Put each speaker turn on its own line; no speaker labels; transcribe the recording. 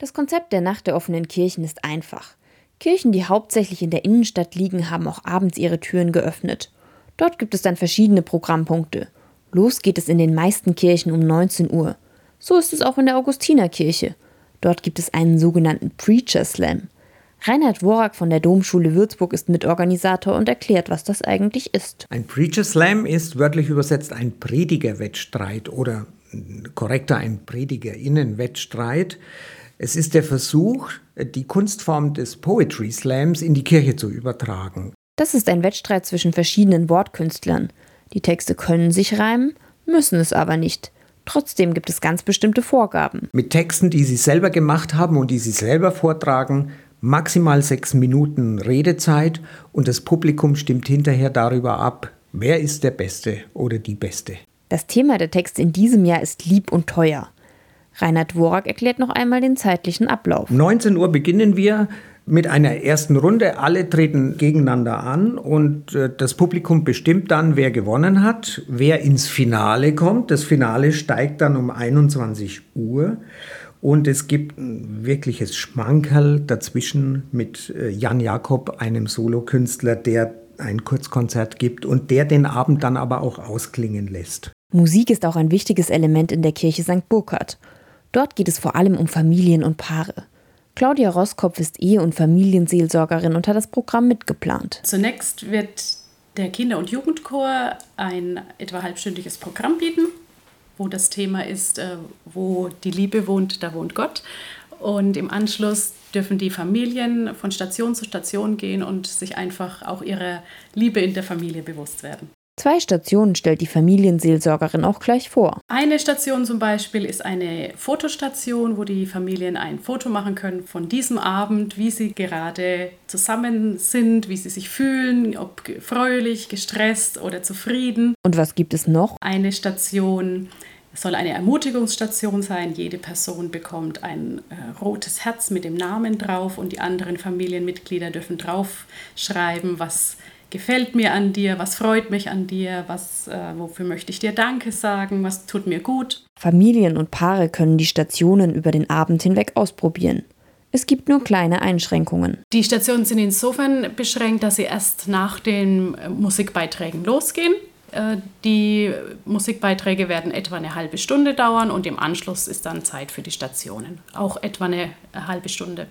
Das Konzept der Nacht der offenen Kirchen ist einfach. Kirchen, die hauptsächlich in der Innenstadt liegen, haben auch abends ihre Türen geöffnet. Dort gibt es dann verschiedene Programmpunkte. Los geht es in den meisten Kirchen um 19 Uhr. So ist es auch in der Augustinerkirche. Dort gibt es einen sogenannten Preacher Slam. Reinhard Worak von der Domschule Würzburg ist Mitorganisator und erklärt, was das eigentlich ist.
Ein Preacher Slam ist wörtlich übersetzt ein Predigerwettstreit oder korrekter ein Predigerinnenwettstreit. Es ist der Versuch, die Kunstform des Poetry Slams in die Kirche zu übertragen.
Das ist ein Wettstreit zwischen verschiedenen Wortkünstlern. Die Texte können sich reimen, müssen es aber nicht. Trotzdem gibt es ganz bestimmte Vorgaben.
Mit Texten, die sie selber gemacht haben und die sie selber vortragen, maximal sechs Minuten Redezeit und das Publikum stimmt hinterher darüber ab, wer ist der Beste oder die Beste.
Das Thema der Texte in diesem Jahr ist lieb und teuer. Reinhard Dvorak erklärt noch einmal den zeitlichen Ablauf.
19 Uhr beginnen wir mit einer ersten Runde. Alle treten gegeneinander an und äh, das Publikum bestimmt dann, wer gewonnen hat, wer ins Finale kommt. Das Finale steigt dann um 21 Uhr. Und es gibt ein wirkliches Schmankerl dazwischen mit äh, Jan Jakob, einem Solokünstler, der ein Kurzkonzert gibt und der den Abend dann aber auch ausklingen lässt.
Musik ist auch ein wichtiges Element in der Kirche St. Burkhard. Dort geht es vor allem um Familien und Paare. Claudia Roskopf ist Ehe- und Familienseelsorgerin und hat das Programm mitgeplant.
Zunächst wird der Kinder- und Jugendchor ein etwa halbstündiges Programm bieten, wo das Thema ist, äh, wo die Liebe wohnt, da wohnt Gott. Und im Anschluss dürfen die Familien von Station zu Station gehen und sich einfach auch ihrer Liebe in der Familie bewusst werden.
Zwei Stationen stellt die Familienseelsorgerin auch gleich vor.
Eine Station zum Beispiel ist eine Fotostation, wo die Familien ein Foto machen können von diesem Abend, wie sie gerade zusammen sind, wie sie sich fühlen, ob fröhlich, gestresst oder zufrieden.
Und was gibt es noch?
Eine Station soll eine Ermutigungsstation sein. Jede Person bekommt ein äh, rotes Herz mit dem Namen drauf und die anderen Familienmitglieder dürfen draufschreiben, was gefällt mir an dir, was freut mich an dir, was, äh, wofür möchte ich dir Danke sagen, was tut mir gut.
Familien und Paare können die Stationen über den Abend hinweg ausprobieren. Es gibt nur kleine Einschränkungen.
Die Stationen sind insofern beschränkt, dass sie erst nach den äh, Musikbeiträgen losgehen. Äh, die Musikbeiträge werden etwa eine halbe Stunde dauern und im Anschluss ist dann Zeit für die Stationen. Auch etwa eine halbe Stunde.